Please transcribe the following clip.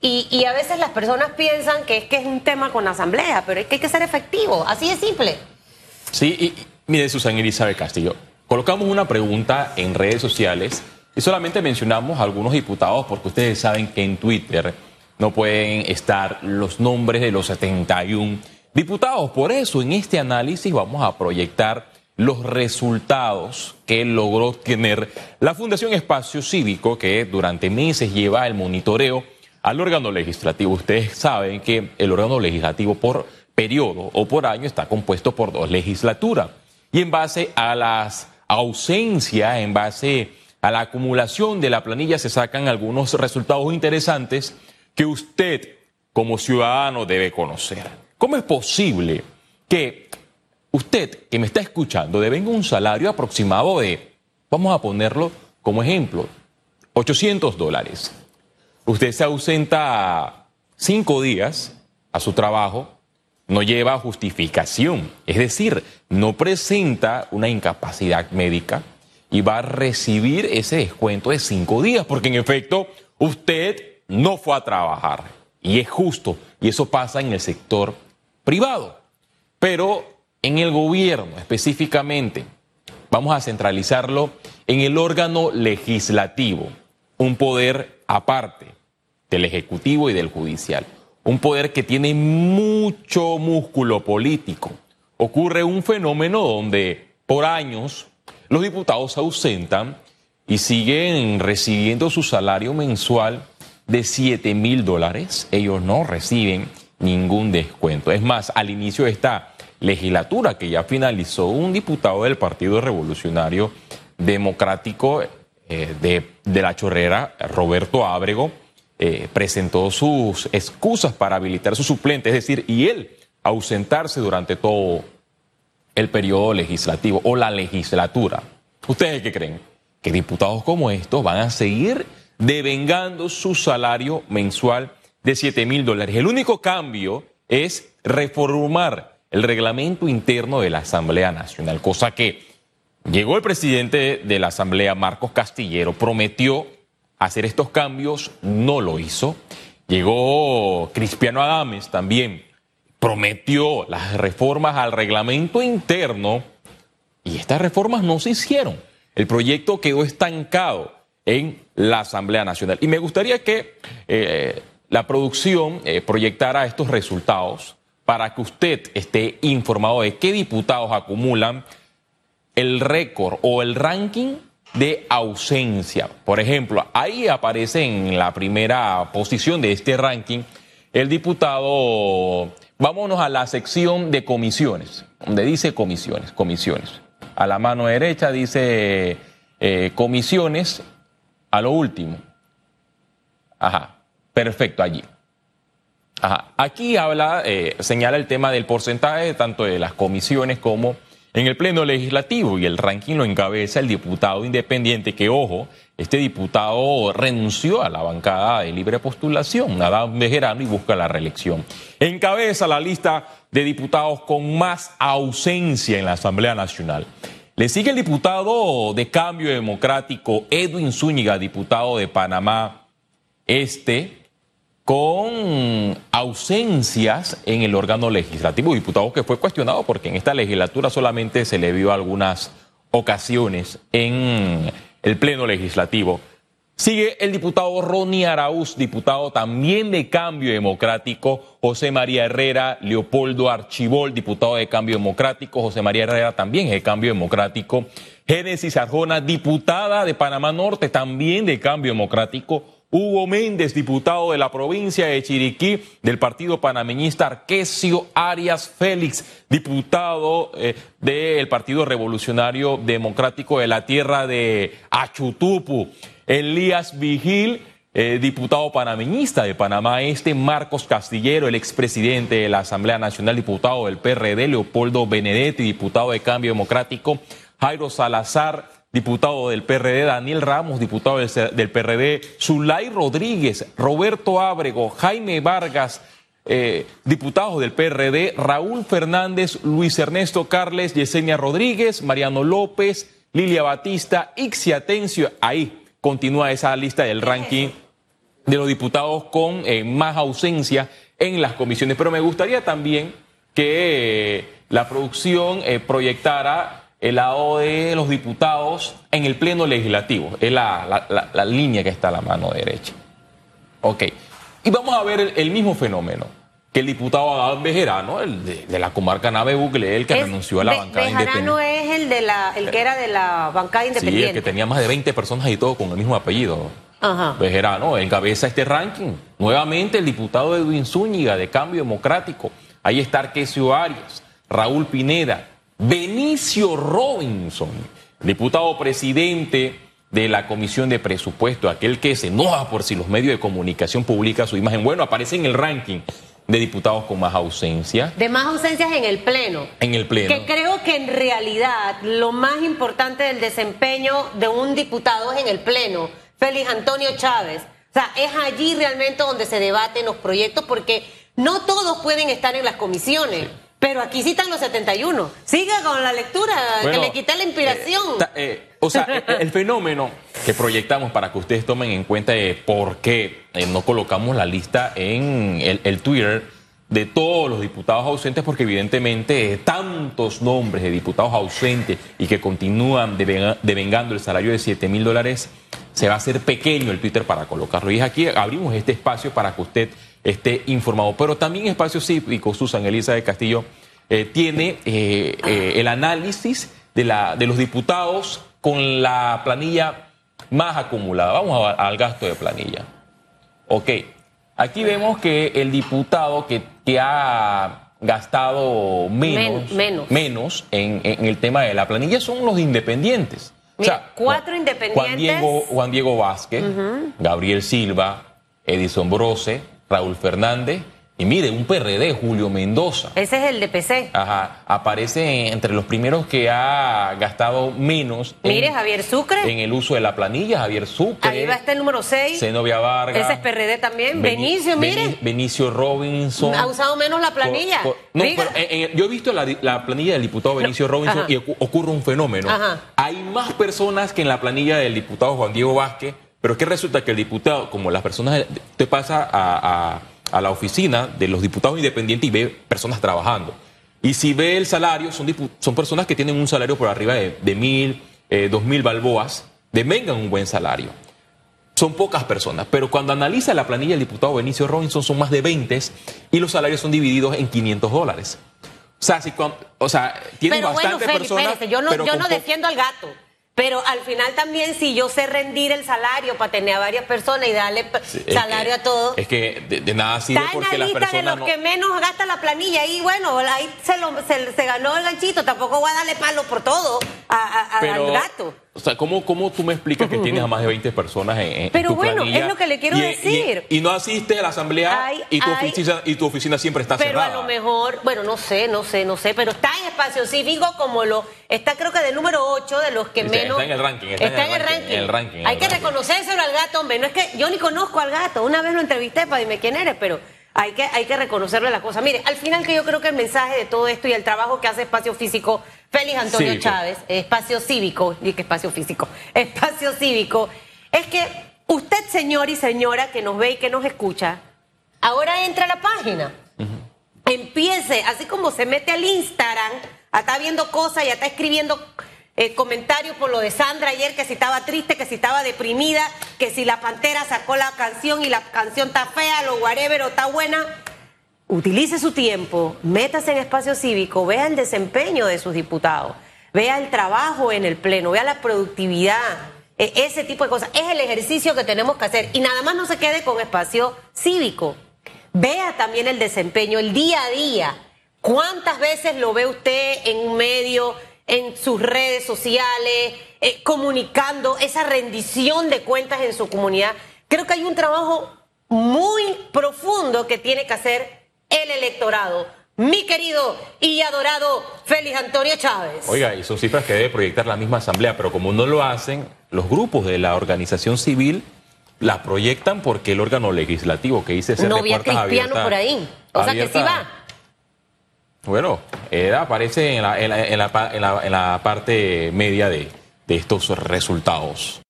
Y, a veces las personas piensan que es que es un tema con asamblea, pero es que hay que ser efectivo, así de simple. Sí, y mire, Susana Elizabeth Castillo, colocamos una pregunta en redes sociales y solamente mencionamos a algunos diputados porque ustedes saben que en Twitter no pueden estar los nombres de los 71 diputados. Por eso en este análisis vamos a proyectar los resultados que logró tener la Fundación Espacio Cívico, que durante meses lleva el monitoreo al órgano legislativo. Ustedes saben que el órgano legislativo por periodo o por año está compuesto por dos legislaturas. Y en base a las ausencias, en base a la acumulación de la planilla, se sacan algunos resultados interesantes que usted como ciudadano debe conocer. ¿Cómo es posible que usted que me está escuchando devenga un salario aproximado de, vamos a ponerlo como ejemplo, 800 dólares? Usted se ausenta cinco días a su trabajo, no lleva justificación, es decir, no presenta una incapacidad médica y va a recibir ese descuento de cinco días, porque en efecto usted no fue a trabajar. Y es justo, y eso pasa en el sector privado. Pero en el gobierno específicamente, vamos a centralizarlo en el órgano legislativo, un poder aparte del Ejecutivo y del Judicial. Un poder que tiene mucho músculo político. Ocurre un fenómeno donde por años los diputados se ausentan y siguen recibiendo su salario mensual de 7 mil dólares. Ellos no reciben ningún descuento. Es más, al inicio de esta legislatura que ya finalizó, un diputado del Partido Revolucionario Democrático eh, de, de la Chorrera, Roberto Ábrego, eh, presentó sus excusas para habilitar su suplente, es decir, y él ausentarse durante todo el periodo legislativo o la legislatura. ¿Ustedes qué creen? Que diputados como estos van a seguir devengando su salario mensual de 7 mil dólares. El único cambio es reformar el reglamento interno de la Asamblea Nacional, cosa que llegó el presidente de la Asamblea, Marcos Castillero, prometió hacer estos cambios, no lo hizo. Llegó Cristiano Adames también, prometió las reformas al reglamento interno y estas reformas no se hicieron. El proyecto quedó estancado en la Asamblea Nacional. Y me gustaría que eh, la producción eh, proyectara estos resultados para que usted esté informado de qué diputados acumulan el récord o el ranking de ausencia. Por ejemplo, ahí aparece en la primera posición de este ranking el diputado, vámonos a la sección de comisiones, donde dice comisiones, comisiones. A la mano derecha dice eh, comisiones, a lo último. Ajá, perfecto, allí. Ajá. Aquí habla, eh, señala el tema del porcentaje tanto de las comisiones como en el Pleno Legislativo y el ranking lo encabeza el diputado independiente que, ojo, este diputado renunció a la bancada de libre postulación, Adán Bejerano, y busca la reelección. Encabeza la lista de diputados con más ausencia en la Asamblea Nacional. Le sigue el diputado de Cambio Democrático, Edwin Zúñiga, diputado de Panamá Este, con ausencias en el órgano legislativo, diputado que fue cuestionado porque en esta legislatura solamente se le vio algunas ocasiones en el Pleno Legislativo. Sigue el diputado Ronnie Araúz, diputado también de Cambio Democrático, José María Herrera, Leopoldo Archibol, diputado de Cambio Democrático, José María Herrera también de Cambio Democrático, Génesis Arjona, diputada de Panamá Norte, también de Cambio Democrático, Hugo Méndez, diputado de la provincia de Chiriquí del partido panameñista Arquesio Arias Félix, diputado eh, del Partido Revolucionario Democrático de la tierra de Achutupu. Elías Vigil, eh, diputado panameñista de Panamá Este, Marcos Castillero, el expresidente de la Asamblea Nacional, diputado del PRD, Leopoldo Benedetti, diputado de Cambio Democrático, Jairo Salazar, diputado del PRD, Daniel Ramos, diputado del, PRD, Zulay Rodríguez, Roberto Ábrego, Jaime Vargas, eh, diputados del PRD, Raúl Fernández, Luis Ernesto Carles, Yesenia Rodríguez, Mariano López, Lilia Batista, Ixia Atencio, ahí continúa esa lista del ranking de los diputados con eh, más ausencia en las comisiones. Pero me gustaría también que eh, la producción eh, proyectara el lado de los diputados en el pleno legislativo. Es la, la- la- la línea que está a la mano derecha. Ok. Y vamos a ver el, el mismo fenómeno. Que el diputado Adán Bejerano, el de, de la comarca Nave Bucle, el que Es- renunció a la Be- bancada Bejarano independiente. es el de la, el que era de la bancada Sí, independiente. el que tenía más de 20 personas y todo con el mismo apellido. Ajá. Bejerano encabeza este ranking. Nuevamente el diputado Edwin Zúñiga de Cambio Democrático. Ahí está Arquesio Arias, Raúl Pineda, Benicio Robinson, diputado presidente de la Comisión de Presupuesto, aquel que se enoja por si los medios de comunicación publican su imagen. Bueno, aparece en el ranking de diputados con más ausencia De más ausencias en el Pleno. en el Pleno. Que creo que en realidad lo más importante del desempeño de un diputado es en el Pleno, Félix Antonio Chávez. O sea, es allí realmente donde se debaten los proyectos porque no todos pueden estar en las comisiones. Pero aquí están los 71. Siga con la lectura, Bueno, que le quité la inspiración. eh, ta- eh, o sea, eh, el fenómeno que proyectamos para que ustedes tomen en cuenta de por qué no colocamos la lista en el, el Twitter de todos los diputados ausentes, porque evidentemente eh, tantos nombres de diputados ausentes y que continúan devenga- devengando el salario de 7 mil dólares, se va a hacer pequeño el Twitter para colocarlo. Y es aquí abrimos este espacio para que usted esté informado. Pero también Espacio Cívico, Susan Elisa de Castillo, eh, tiene eh, eh, el análisis de, la, de los diputados con la planilla más acumulada. Vamos a- al gasto de planilla. Ok, aquí vemos que el diputado que, que ha gastado menos, Men- menos. en, en el tema de la planilla son los independientes. Mira, cuatro Juan- independientes. Juan Diego, Juan Diego Vázquez, Gabriel Silva, Edison Brose, Raúl Fernández y mire, un PRD, Julio Mendoza. Ese es el de PC. Ajá, aparece entre los primeros que ha gastado menos en- Mire, Javier Sucre. en el uso de la planilla, Javier Sucre. Ahí va este el número 6. Zenobia Vargas. Ese es PRD también. Beni- Benicio, mire. Beni- Benicio Robinson. Ha usado menos la planilla. No, pero, eh, eh, yo he visto la, planilla del diputado Benicio Robinson ajá. y ocu- ocurre un fenómeno. Ajá. Hay más personas que en la planilla del diputado Juan Diego Vázquez, pero es que resulta que el diputado, como las personas, te pasa a, a- a la oficina de los diputados independientes y ve personas trabajando. Y si ve el salario, son, son personas que tienen un salario por arriba de, de mil, eh, dos mil balboas, devengan un buen salario son pocas personas, pero cuando analiza la planilla del diputado Benicio Robinson son más de 20 y los salarios son divididos en 500 dólares. O sea, si o sea tienen Pero bueno, bastantes Feli, personas. yo no, yo no defiendo al gato. Pero al final también si yo sé rendir el salario para tener a varias personas y darle Sí, salario que- a todos. Es que de, de nada sirve Está en porque la las lista de personas los no- que menos gasta la planilla y bueno, ahí se, lo, se, se ganó el ganchito. Tampoco voy a darle palo por todo a, a- a- Pero, al gato. O sea, ¿cómo, ¿cómo tú me explicas que tienes a más de 20 personas en, en Pero tu bueno, planilla es lo que le quiero y- decir. Y, y no asistes a la asamblea y, tu oficina, y tu oficina siempre está Pero cerrada. a lo mejor, bueno, no sé, no sé, no sé, pero está en espacio cívico como lo, está creo que del número 8 de los que menos. está en el ranking, está en el ranking, en el ranking, en Hay el que ranking. reconocérselo al gato, hombre. No es que yo ni conozco al gato. Una vez lo entrevisté para dime quién eres, pero hay que, hay que reconocerle la cosa. Mire, al final que yo creo que el mensaje de todo esto y el trabajo que hace Espacio Físico, Félix Antonio Cívico. Chávez, Espacio Cívico, y que Espacio Físico, Espacio Cívico, es que usted, señor y señora que nos ve y que nos escucha, ahora entra a la página empiece, así como se mete al Instagram, está viendo cosas y a está escribiendo eh, comentarios por lo de Sandra ayer, que si estaba triste, que si estaba deprimida, que si la Pantera sacó la canción y la canción está fea, lo whatever o está buena. Utilice su tiempo, métase en espacio cívico, vea el desempeño de sus diputados, vea el trabajo en el Pleno, vea la productividad, e- ese tipo de cosas. Es el ejercicio que tenemos que hacer. Y nada más no se quede con espacio cívico. Vea también el desempeño, el día a día. ¿Cuántas veces lo ve usted en un medio, en sus redes sociales, eh, comunicando esa rendición de cuentas en su comunidad? Creo que hay un trabajo muy profundo que tiene que hacer el electorado. Mi querido y adorado Félix Antonio Chávez. Oiga, y son cifras que debe proyectar la misma asamblea, pero como no lo hacen, los grupos de la organización civil las proyectan porque el órgano legislativo que dice ser no había cristiano abiertas- por ahí. O sea que sí abierta- va. Bueno, eh, aparece en la, en la- en la en la- parte media de estos resultados.